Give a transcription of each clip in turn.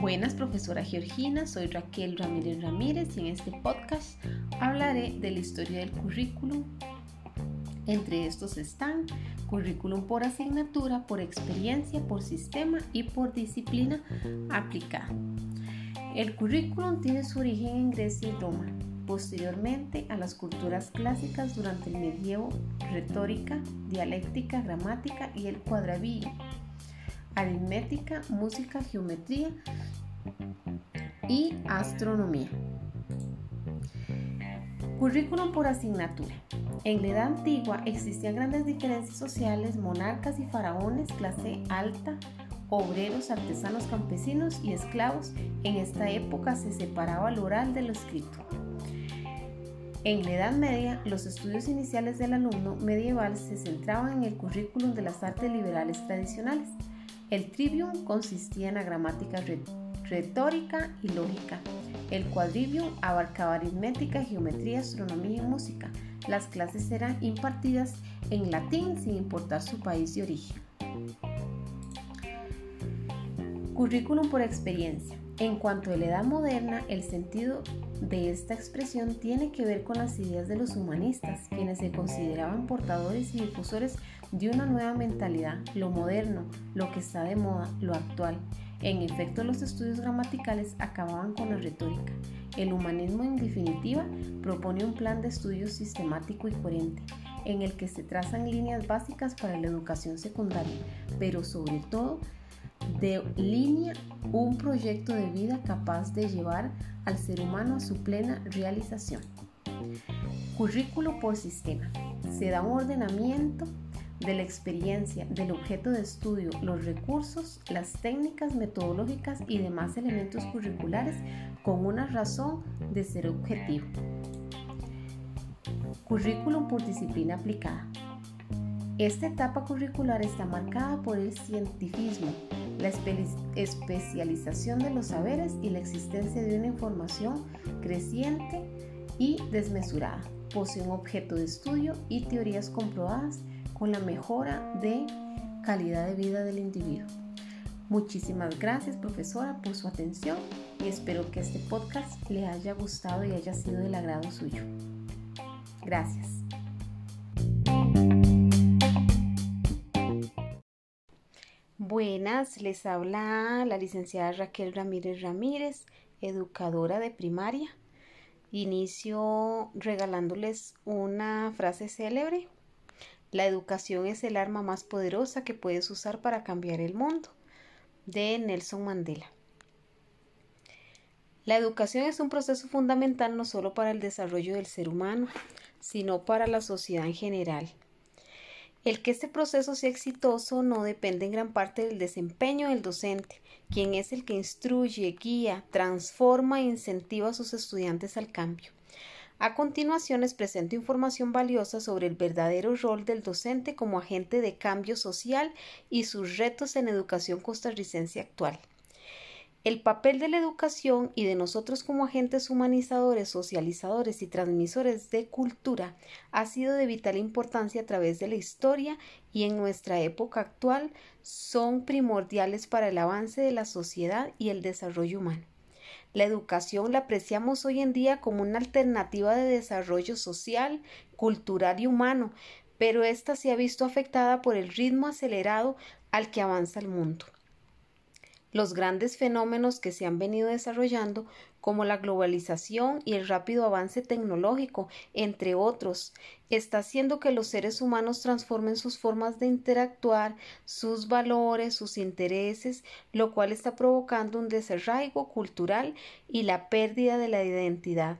Buenas, profesora Georgina, soy Raquel Ramírez Ramírez y en este podcast hablaré de la historia del currículum. Entre estos están currículum por asignatura, por experiencia, por sistema y por disciplina aplicada. El currículum tiene su origen en Grecia y Roma, posteriormente a las culturas clásicas durante el medievo, retórica, dialéctica, gramática y el cuadrabillo, aritmética, música, geometría y astronomía. Currículum por asignatura. En la edad antigua existían grandes diferencias sociales, monarcas y faraones, clase alta, obreros, artesanos, campesinos y esclavos. En esta época se separaba lo oral de lo escrito. En la Edad Media, los estudios iniciales del alumno medieval se centraban en el currículum de las artes liberales tradicionales. El trivium consistía en la gramática retórica y lógica. El quadrivium abarcaba aritmética, geometría, astronomía y música. Las clases eran impartidas en latín sin importar su país de origen. Currículum por experiencia. En cuanto a la edad moderna, el sentido de esta expresión tiene que ver con las ideas de los humanistas, quienes se consideraban portadores y difusores de una nueva mentalidad, lo moderno, lo que está de moda, lo actual. En efecto, los estudios gramaticales acababan con la retórica. El humanismo, en definitiva, propone un plan de estudio sistemático y coherente, en el que se trazan líneas básicas para la educación secundaria, pero sobre todo de línea un proyecto de vida capaz de llevar al ser humano a su plena realización. Currículo por sistema. Se da un ordenamiento de la experiencia, del objeto de estudio, los recursos, las técnicas metodológicas y demás elementos curriculares con una razón de ser objetivo. Currículum por disciplina aplicada. Esta etapa curricular está marcada por el cientifismo, la especialización de los saberes y la existencia de una información creciente y desmesurada. Posee un objeto de estudio y teorías comprobadas con la mejora de calidad de vida del individuo. Muchísimas gracias profesora por su atención y espero que este podcast le haya gustado y haya sido del agrado suyo. Gracias. Buenas, les habla la licenciada Raquel Ramírez Ramírez, educadora de primaria. Inicio regalándoles una frase célebre la educación es el arma más poderosa que puedes usar para cambiar el mundo. De Nelson Mandela. La educación es un proceso fundamental no solo para el desarrollo del ser humano, sino para la sociedad en general. El que este proceso sea exitoso no depende en gran parte del desempeño del docente, quien es el que instruye, guía, transforma e incentiva a sus estudiantes al cambio. A continuación les presento información valiosa sobre el verdadero rol del docente como agente de cambio social y sus retos en educación costarricense actual. El papel de la educación y de nosotros como agentes humanizadores, socializadores y transmisores de cultura ha sido de vital importancia a través de la historia y en nuestra época actual son primordiales para el avance de la sociedad y el desarrollo humano. La educación la apreciamos hoy en día como una alternativa de desarrollo social, cultural y humano, pero ésta se ha visto afectada por el ritmo acelerado al que avanza el mundo. Los grandes fenómenos que se han venido desarrollando, como la globalización y el rápido avance tecnológico, entre otros, está haciendo que los seres humanos transformen sus formas de interactuar, sus valores, sus intereses, lo cual está provocando un desarraigo cultural y la pérdida de la identidad.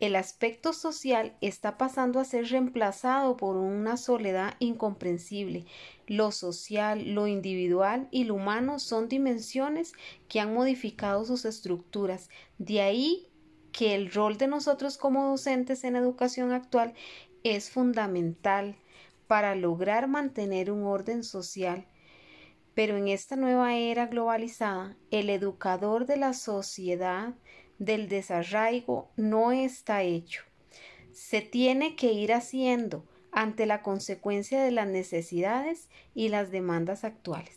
El aspecto social está pasando a ser reemplazado por una soledad incomprensible. Lo social, lo individual y lo humano son dimensiones que han modificado sus estructuras. De ahí que el rol de nosotros como docentes en educación actual es fundamental para lograr mantener un orden social. Pero en esta nueva era globalizada, el educador de la sociedad del desarraigo no está hecho. Se tiene que ir haciendo ante la consecuencia de las necesidades y las demandas actuales.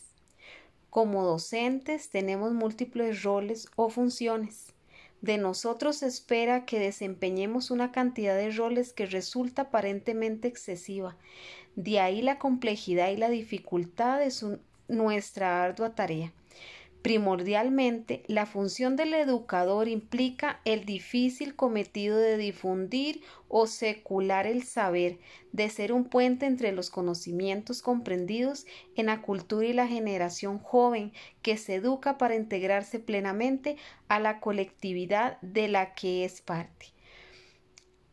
Como docentes tenemos múltiples roles o funciones. De nosotros se espera que desempeñemos una cantidad de roles que resulta aparentemente excesiva. De ahí la complejidad y la dificultad de nuestra ardua tarea. Primordialmente, la función del educador implica el difícil cometido de difundir o secular el saber, de ser un puente entre los conocimientos comprendidos en la cultura y la generación joven que se educa para integrarse plenamente a la colectividad de la que es parte.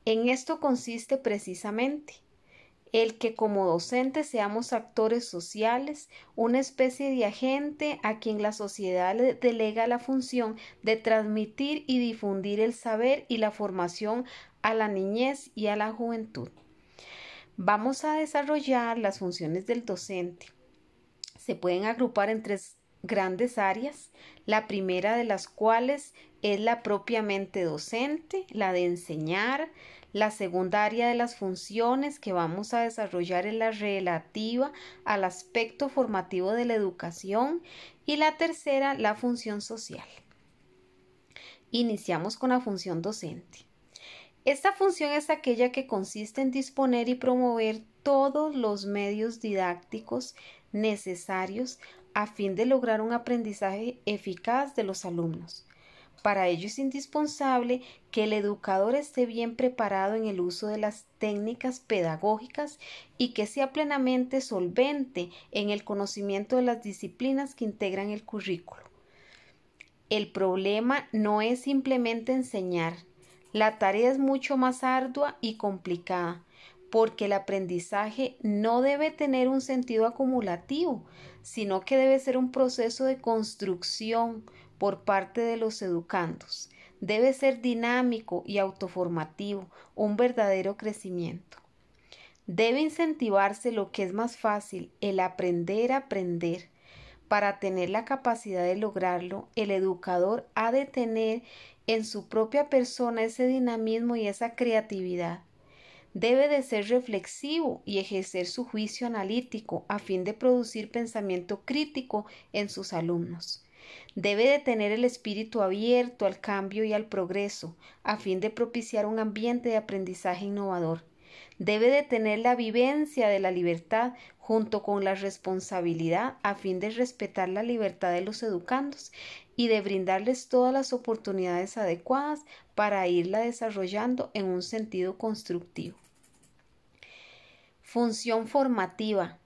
En esto consiste precisamente el que como docentes seamos actores sociales, una especie de agente a quien la sociedad le delega la función de transmitir y difundir el saber y la formación a la niñez y a la juventud. Vamos a desarrollar las funciones del docente. Se pueden agrupar en tres grandes áreas, la primera de las cuales es la propiamente docente, la de enseñar, la segunda área de las funciones que vamos a desarrollar es la relativa al aspecto formativo de la educación y la tercera la función social. Iniciamos con la función docente. Esta función es aquella que consiste en disponer y promover todos los medios didácticos necesarios a fin de lograr un aprendizaje eficaz de los alumnos. Para ello es indispensable que el educador esté bien preparado en el uso de las técnicas pedagógicas y que sea plenamente solvente en el conocimiento de las disciplinas que integran el currículo. El problema no es simplemente enseñar, la tarea es mucho más ardua y complicada, porque el aprendizaje no debe tener un sentido acumulativo, sino que debe ser un proceso de construcción, por parte de los educandos. Debe ser dinámico y autoformativo, un verdadero crecimiento. Debe incentivarse lo que es más fácil, el aprender a aprender. Para tener la capacidad de lograrlo, el educador ha de tener en su propia persona ese dinamismo y esa creatividad. Debe de ser reflexivo y ejercer su juicio analítico a fin de producir pensamiento crítico en sus alumnos. Debe de tener el espíritu abierto al cambio y al progreso, a fin de propiciar un ambiente de aprendizaje innovador. Debe de tener la vivencia de la libertad junto con la responsabilidad a fin de respetar la libertad de los educandos y de brindarles todas las oportunidades adecuadas para irla desarrollando en un sentido constructivo. Función formativa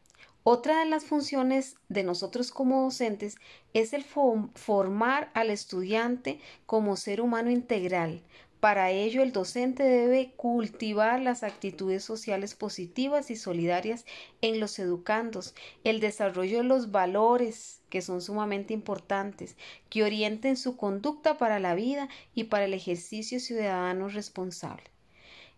otra de las funciones de nosotros como docentes es el formar al estudiante como ser humano integral. Para ello, el docente debe cultivar las actitudes sociales positivas y solidarias en los educandos, el desarrollo de los valores, que son sumamente importantes, que orienten su conducta para la vida y para el ejercicio ciudadano responsable.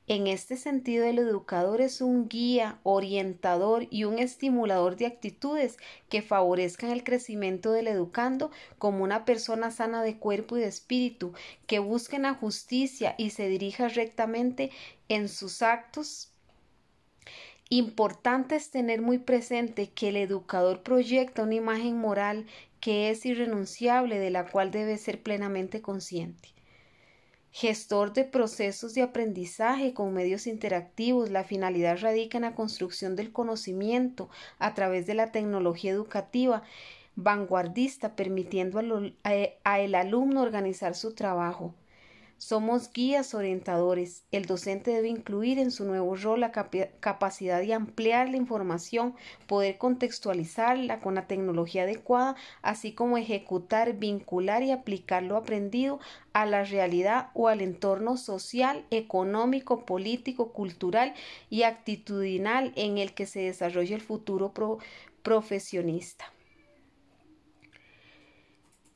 En este sentido, el educador es un guía, orientador y un estimulador de actitudes que favorezcan el crecimiento del educando como una persona sana de cuerpo y de espíritu, que busque la justicia y se dirija rectamente en sus actos. Importante es tener muy presente que el educador proyecta una imagen moral que es irrenunciable, de la cual debe ser plenamente consciente gestor de procesos de aprendizaje con medios interactivos. La finalidad radica en la construcción del conocimiento a través de la tecnología educativa vanguardista, permitiendo al, al alumno organizar su trabajo. Somos guías orientadores. El docente debe incluir en su nuevo rol la capacidad de ampliar la información, poder contextualizarla con la tecnología adecuada, así como ejecutar, vincular y aplicar lo aprendido a la realidad o al entorno social, económico, político, cultural y actitudinal en el que se desarrolla el futuro profesionista.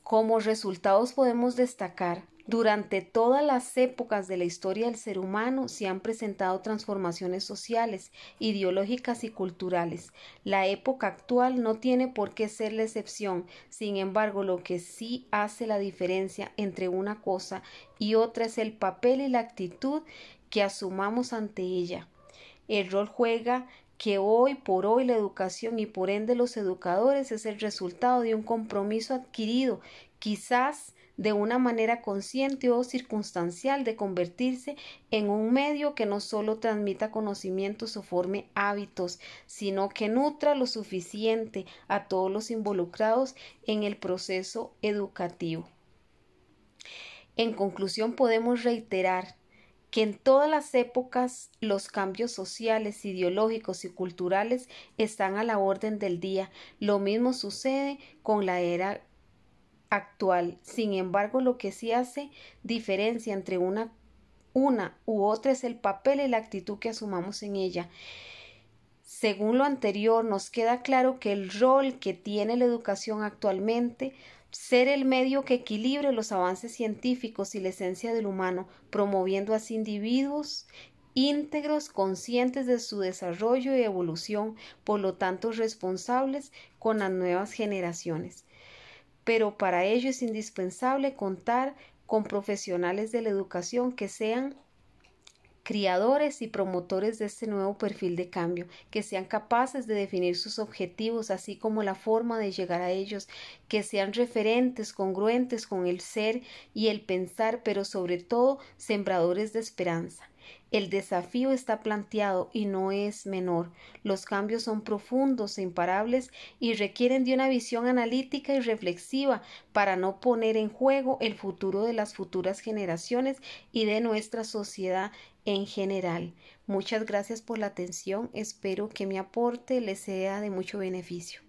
Como resultados podemos destacar durante todas las épocas de la historia del ser humano se han presentado transformaciones sociales, ideológicas y culturales. La época actual no tiene por qué ser la excepción. Sin embargo, lo que sí hace la diferencia entre una cosa y otra es el papel y la actitud que asumamos ante ella. el rol juega que hoy por hoy la educación y por ende los educadores es el resultado de un compromiso adquirido, quizás de una manera consciente o circunstancial de convertirse en un medio que no solo transmita conocimientos o forme hábitos, sino que nutra lo suficiente a todos los involucrados en el proceso educativo. En conclusión, podemos reiterar que en todas las épocas los cambios sociales, ideológicos y culturales están a la orden del día. Lo mismo sucede con la era actual. Sin embargo, lo que sí hace diferencia entre una, una u otra es el papel y la actitud que asumamos en ella. Según lo anterior, nos queda claro que el rol que tiene la educación actualmente ser el medio que equilibre los avances científicos y la esencia del humano, promoviendo así individuos íntegros, conscientes de su desarrollo y evolución, por lo tanto responsables con las nuevas generaciones. Pero para ello es indispensable contar con profesionales de la educación que sean criadores y promotores de este nuevo perfil de cambio, que sean capaces de definir sus objetivos, así como la forma de llegar a ellos, que sean referentes, congruentes con el ser y el pensar, pero sobre todo sembradores de esperanza. El desafío está planteado y no es menor. Los cambios son profundos e imparables y requieren de una visión analítica y reflexiva para no poner en juego el futuro de las futuras generaciones y de nuestra sociedad en general. Muchas gracias por la atención. Espero que mi aporte les sea de mucho beneficio.